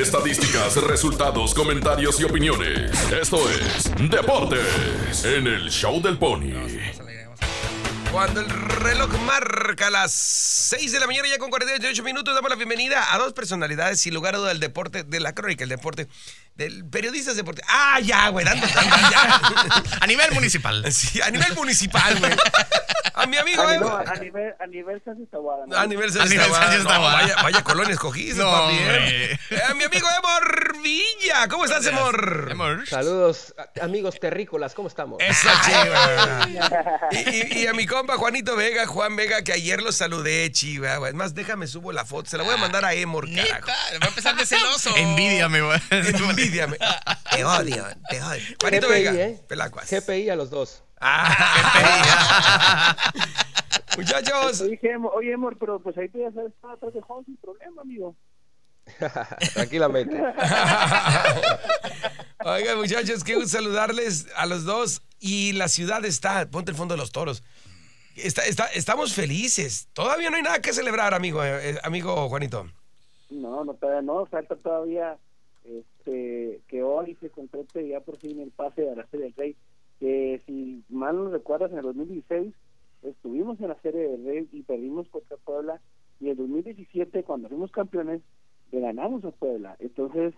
Estadísticas, resultados, comentarios y opiniones. Esto es Deportes en el Show del Pony. Cuando el reloj marca las 6 de la mañana, ya con 48 minutos, damos la bienvenida a dos personalidades, sin lugar a duda, del deporte, de la crónica, el deporte, del periodistas deporte. Ah, ya, güey, dando, dando, ya. A nivel municipal. Sí, a nivel municipal, güey. A mi amigo, A, eh, no, a nivel, a nivel Sánchez Taboada, ¿no? A nivel A nivel Sánchez no, vaya, vaya colonia escogiste, papi. ¿eh? Eh, A mi amigo Emor Villa. ¿Cómo estás, Emor? Amor. Saludos, amigos terrícolas, ¿cómo estamos? Esa chiva. Y, y- y a mi compa Juanito Vega, Juan Vega, que ayer lo saludé, chiva. güey. Es más, déjame subo la foto. Se la voy a mandar a Emor, Neta, carajo. va a empezar de celoso. Envidiame, güey. Envidiame. Te odio, te odio. Juanito Vega, ¿eh? pelacuas. GPI a los dos. Ah, Muchachos, Oye, amor, oye, amor, pero pues ahí tú ya sabes, estaba atrás de Juan sin problema, amigo. Tranquilamente. Oigan, muchachos, qué gusto saludarles a los dos. Y la ciudad está, ponte el fondo de los toros. Está, está- estamos felices. Todavía no hay nada que celebrar, amigo, eh, eh, amigo Juanito. No, no, todavía no, falta todavía este, que hoy se complete ya por fin el pase a la Serie del Rey. Que si mal no recuerdas, en el 2016 estuvimos en la Serie del Rey y perdimos contra Puebla. Y en el 2017, cuando fuimos campeones, le ganamos a Puebla. Entonces,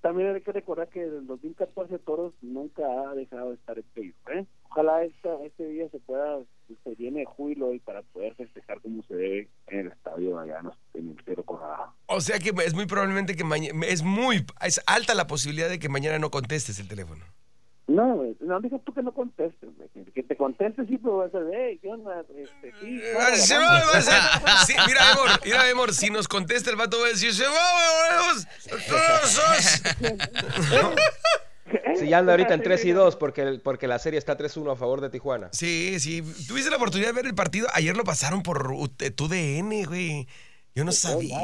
también hay que recordar que desde el 2014 Toros nunca ha dejado de estar en peligro. ¿eh? Ojalá esta, este día se pueda, se de júbilo y para poder festejar como se debe en el estadio allá en, en el Cerro Colorado. O sea que es muy probablemente que mañana, es muy, es alta la posibilidad de que mañana no contestes el teléfono. No, no digas tú que no contestes. Que, te contestes sí, pero vas a ver, hey, ¿qué onda? Este, sí, Ah, se claro, va, vamos. va a ser- sí, mira, Emor, mira, Emor, si nos contesta el vato va a decir, se va, todos. Si ya anda ahorita en 3 y 2 porque, el- porque la serie está 3-1 a favor de Tijuana. Sí, sí. Tuviste la oportunidad de ver el partido. Ayer lo pasaron por eh, TUDN, güey. Yo no todos sabía.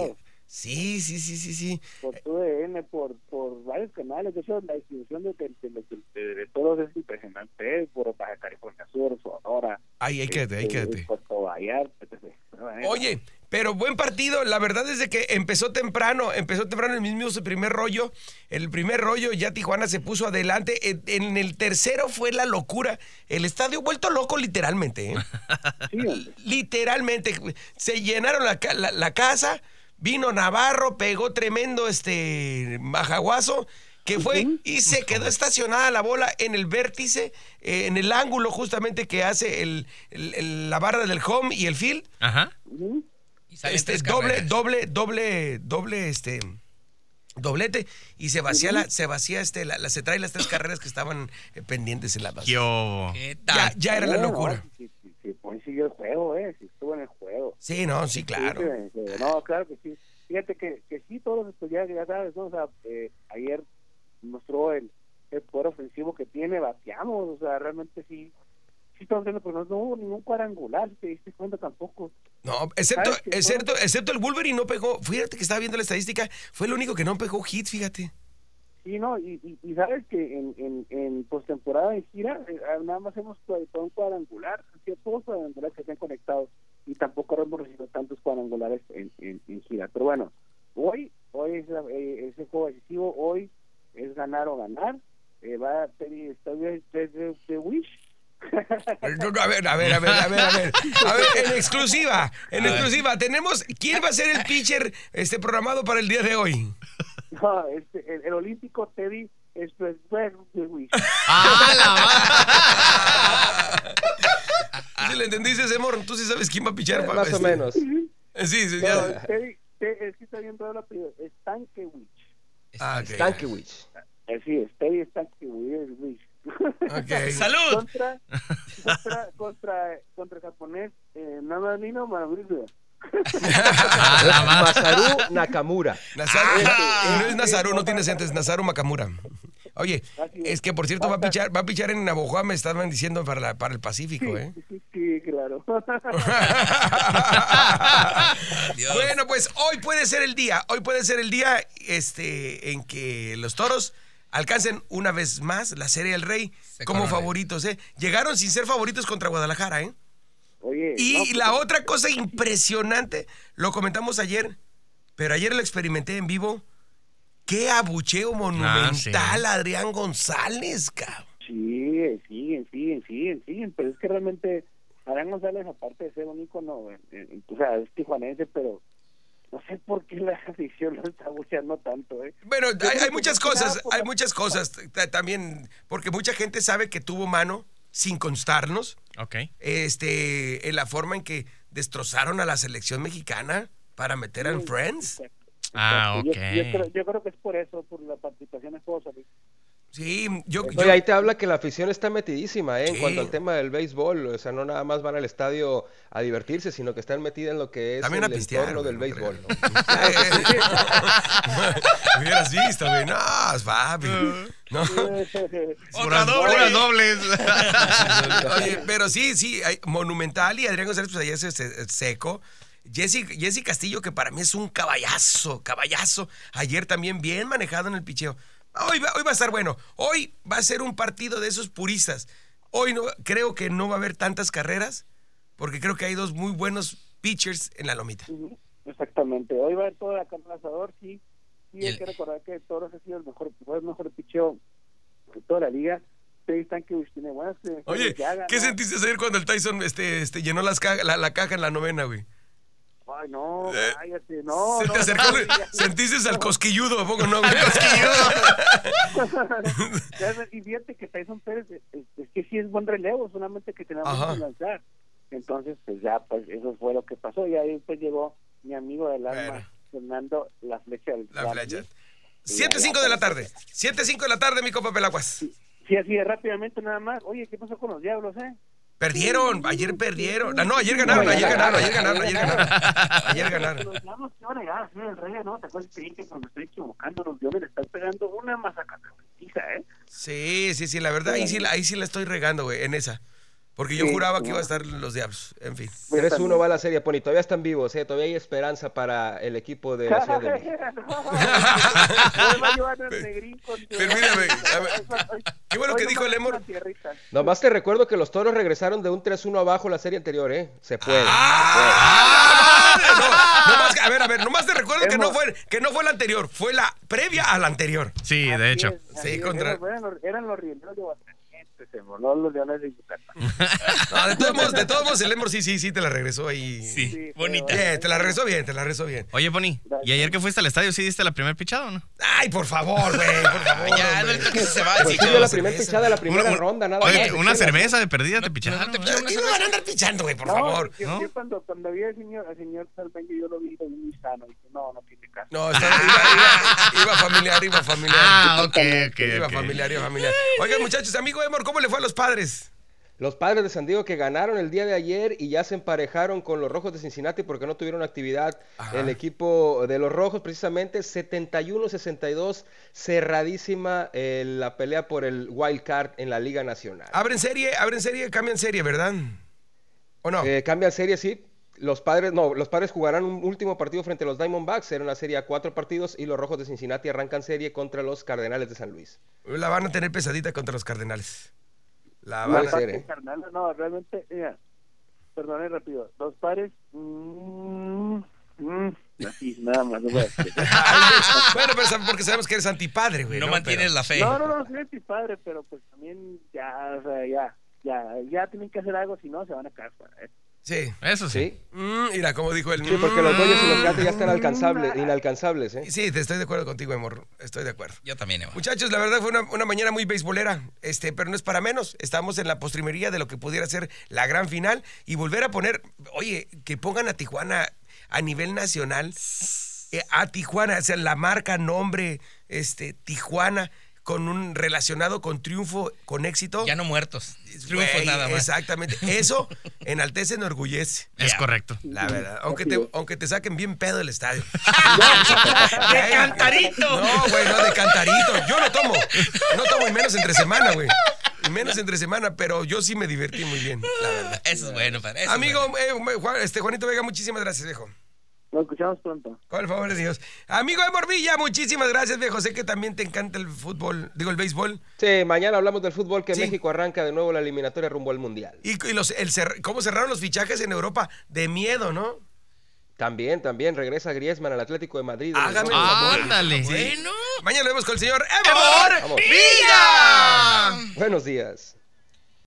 Sí, sí, sí, sí, sí. Por TUDN, por, por varios canales. De hecho, la distribución de, de, de, de- de todos es impresionante. ¿eh? Por Baja California Sur, Sonora. Ahí, ahí quédate, ahí este, quédate. Puerto Vallarta, etc. Pero, bueno, Oye, pero buen partido. La verdad es de que empezó temprano, empezó temprano el mismo su primer rollo. El primer rollo ya Tijuana se puso adelante. En, en el tercero fue la locura. El estadio vuelto loco literalmente. ¿eh? sí, literalmente. Se llenaron la, la- la casa. Vino Navarro, pegó tremendo este majaguazo. Que fue y se quedó estacionada la bola en el vértice, eh, en el ángulo justamente que hace el, el- el- la barra del home y el field. Ajá. Ujú. Y salen Este, tres doble, doble, doble, doble, este, doblete. Y se vacía la, se vacía este, la, la- se trae las tres carreras que estaban eh, pendientes en la base. Yo. ¿Qué Ya, tal? ya era la No, locura. Sí, sí, sí, pues siguió el juego, ¿eh? Sí estuvo en el juego. Sí, no, sí, claro. Sí, sí, sí. No, claro que sí. Fíjate que, que sí, todos pues ya, ya sabes, ¿no? O sea, eh, ayer mostró el, el poder ofensivo que tiene, bateamos, o sea, realmente sí, sí estamos viendo, pero no, hubo ningún cuadrangular, te diste cuenta tampoco. No, excepto, excepto, excepto el Wolverine no pegó. Fíjate que estaba viendo la estadística, fue el único que no pegó hits, fíjate. Sí, no, y, y, y sabes que en, en, en postemporada en gira, eh, nada más hemos proyectado un cuadrangular, todos cuadrangulares que se han conectado, y tampoco hemos recibido tantos cuadrangulares en, en, en gira. Pero bueno, hoy, hoy es, eh, es el juego decisivo, hoy es ganar o ganar, eh, va a esta vez desde de Wish. A ver, a ver, a ver, a ver, a ver. A ver, en exclusiva, en exclusiva, tenemos, ¿quién va a ser el pitcher este, programado para el día de hoy? no, este, el, el olímpico Teddy es de Wish. ¡Ah, ¿Tú sí le entendiste, Semor? ¿Tú sí sabes quién va a pichar? Eh, pa- más o este? menos. Sí, sí, No, ya. Teddy, Te- es que está bien el apellido, es Stankiewicz. Ah, ok. Stankiewicz. Así es, Teddy Stankiewicz. ¡Salud! contra, contra, contra, japonés, eh, Namanino Mauricio. ¡A la! Masaru Nakamura. Nazaru, Ah. y no es Nazaru, no tienes antes, Nazaru Makamura. Oye, es. es que por cierto va a pichar, va a pichar en Navojoa, me estaban diciendo para, la- para el Pacífico, ¿eh? Sí, sí, claro. Bueno, pues hoy puede ser el día, hoy puede ser el día este, en que los toros alcancen una vez más la Serie del Rey Se como favoritos, ¿eh? Llegaron sin ser favoritos contra Guadalajara, ¿eh? Oye, Y no, pues, la otra cosa impresionante, lo comentamos ayer, pero ayer lo experimenté en vivo. qué abucheo Ah, monumental Adrián González, cabrón. Sí, siguen, siguen, siguen, siguen, pero es que realmente Adrián González, aparte de ser un ícono, eh, eh, o sea, es tijuanense, pero no sé por qué la afición lo está buceando tanto, ¿eh? Bueno, hay, creo hay muchas cosas, hay muchas cosas también, porque mucha gente sabe que tuvo mano sin constarnos, Ok. este, en la forma en que destrozaron a la selección mexicana para meter en Sí, Friends. exacto, Ah. Yo- ok. Yo, creo, yo creo que es por eso, por la participación en Juegos Olímpicos. Sí, yo, ahí te habla que la afición está metidísima, ¿eh? En cuanto al tema del béisbol. O sea, no nada más van al estadio a divertirse, sino que están metidas en lo que es También a el pistear, entorno del no béisbol. ¿no? Hubieras visto, güey. No, es papi. No. Doble. dobles. Oye, pero sí, sí, hay- Monumental y Adrián González, pues allá es este, seco. Jesse, Jesse Castillo, que para mí es un caballazo, caballazo. Ayer también bien manejado en el picheo. Hoy va, hoy va a estar bueno. Hoy va a ser un partido de esos puristas. Hoy no, creo que no va a haber tantas carreras, porque creo que hay dos muy buenos pitchers en la lomita. Exactamente. Hoy va a haber toda la carne asador, sí. Sí, Y hay el- que recordar que Toros ha sido el mejor, fue el mejor picheo de toda la liga. Tiene buenas Oye. ¿qué sentiste ayer cuando el Tyson este, este, llenó las ca- la, la caja en la novena, güey? Ay, no, Eh, cállate, no. Se no, te acercó, no, sentiste al cosquilludo, ¿a poco no? güey? Ya, y fíjate que Tyson Pérez es, es- que sí es buen relevo, solamente que tenemos Ajá. que lanzar. Entonces, pues ya, pues eso fue lo que pasó. Y ahí pues llegó mi amigo del alma, Bueno. Fernando La Flecha del La flecha. Y 7, ya, 5 ya, de la tarde. 7, 5 de la tarde, mi copa Pelaguas. Sí, así de rápidamente nada más. Oye, ¿qué pasó con los diablos, eh? Perdieron, ayer perdieron. Ah, No, ayer ganaron, ayer ganaron, ayer ganaron, ayer ganaron. Ayer ganaron. Que van a llegar así del rey, ¿no? ¿Te te dije que cuando estoy equivocando los diablos le están pegando una masacatija, ¿eh? Sí, sí, sí, la verdad, ahí sí, ahí sí la estoy regando, güey, en esa. Porque yo Sí, juraba que no. iba a estar los diablos. En fin. 3-1 va la serie, Pony. Todavía están vivos, ¿eh? Todavía hay esperanza para el equipo de la Ciudad de México. Permítame, qué bueno que dijo Lemor. Nomás te recuerdo que los toros regresaron de un 3-1 abajo la serie anterior, ¿eh? Se puede. ¡Ah! No, nomás que- a ver, a ver, nomás te recuerdo que no, fue, que no fue la anterior, fue la previa a la anterior. Sí, de hecho. Sí, contra- Eran, eran los, eran los rieleros de Aguascalientes, Emo, no los leones de Yucatán. No, de todos modos, de todos modos, el Lemor sí, sí, sí, te la regresó ahí. Sí, Sí, bonita. Bien, te la regresó bien, te la regresó bien. Oye, Pony, ¿y ayer que fuiste al estadio sí diste la primer pichada o no? Ay, por favor, güey, por favor. Ya, no le toques se va, Pues sí, chicos. dio la primera pichada, la primera Una- ronda, nada Oye, más. una cerveza de perdida te No, picharon. no te ¿eh? picharon una ¿Qué me van a andar pichando, güey, por No, favor? yo, ¿no? yo cuando, cuando vi al señor, al señor Salveño, yo lo vi muy sano. Dije, no, no tiene caso. No, está- iba, iba- iba familiar, iba familiar. Ah, ok, ok, Iba familiar, iba familiar. Oigan, muchachos, amigo ¿cómo le fue a los padres? Los padres de San Diego que ganaron el día de ayer y ya se emparejaron con los Rojos de Cincinnati porque no tuvieron actividad Ajá. el equipo de los Rojos, precisamente 71-62, cerradísima eh, la pelea por el wild card en la Liga Nacional. Abren serie, abren serie, cambian serie, ¿verdad? ¿O no? Eh, cambian serie, sí. Los padres, no, los padres jugarán un último partido frente a los Diamondbacks, será una serie a cuatro partidos y los Rojos de Cincinnati arrancan serie contra los Cardenales de San Luis. La van a tener pesadita contra los Cardenales. La van Los a... ¿eh? carnales, no, realmente, mira, perdone rápido. Los pares, mmm, mmm, así, nada más. No, voy a decir. bueno, pero porque sabemos que eres antipadre, güey. No ¿no? mantienes Pero- la fe. no, no, no, soy mi padre, pero pues también ya, o sea, ya, ya, ya tienen que hacer algo, si no, se van a caer fuera. ¿eh? Sí. Eso sí. Sí, Mm, mira, como dijo el... sí, porque los Dodgers y los. Gigantes ya están alcanzables, inalcanzables, ¿eh? Sí, te estoy de acuerdo contigo, amor. Estoy de acuerdo. Yo también, Eva. Muchachos, la verdad fue una, una mañana muy beisbolera, este, pero no es para menos. Estamos en la postrimería de lo que pudiera ser la gran final y volver a poner, oye, que pongan a Tijuana a nivel nacional, eh, a Tijuana, o sea, la marca, nombre, este, Tijuana, con un relacionado con triunfo, con éxito. Ya no muertos. Triunfos Güey, nada más. Exactamente. Eso enaltece, enorgullece. Es correcto. La verdad. Aunque te, aunque te saquen bien pedo del estadio. ¡De cantarito! No, güey, no de cantarito. Yo no tomo. No tomo y menos entre semana, güey. Menos entre semana, pero yo sí me divertí muy bien, la verdad. Eso es bueno, padre. eso es Amigo, bueno. eh, Juan- este, Juanito Vega, muchísimas gracias, viejo. Nos escuchamos pronto. Con el favor de Dios. Amigo de Morvilla, muchísimas gracias, viejo. Sé que también te encanta el fútbol, digo, el béisbol. Sí, mañana hablamos del fútbol que Sí. México arranca de nuevo la eliminatoria rumbo al Mundial. Y, y los, el cer- cómo cerraron los fichajes en Europa de miedo, ¿no? También, también regresa Griezmann al Atlético de Madrid. Hágame. Ándale. Bueno. Mañana nos vemos con el señor Emor Vamos. Villa. Buenos días.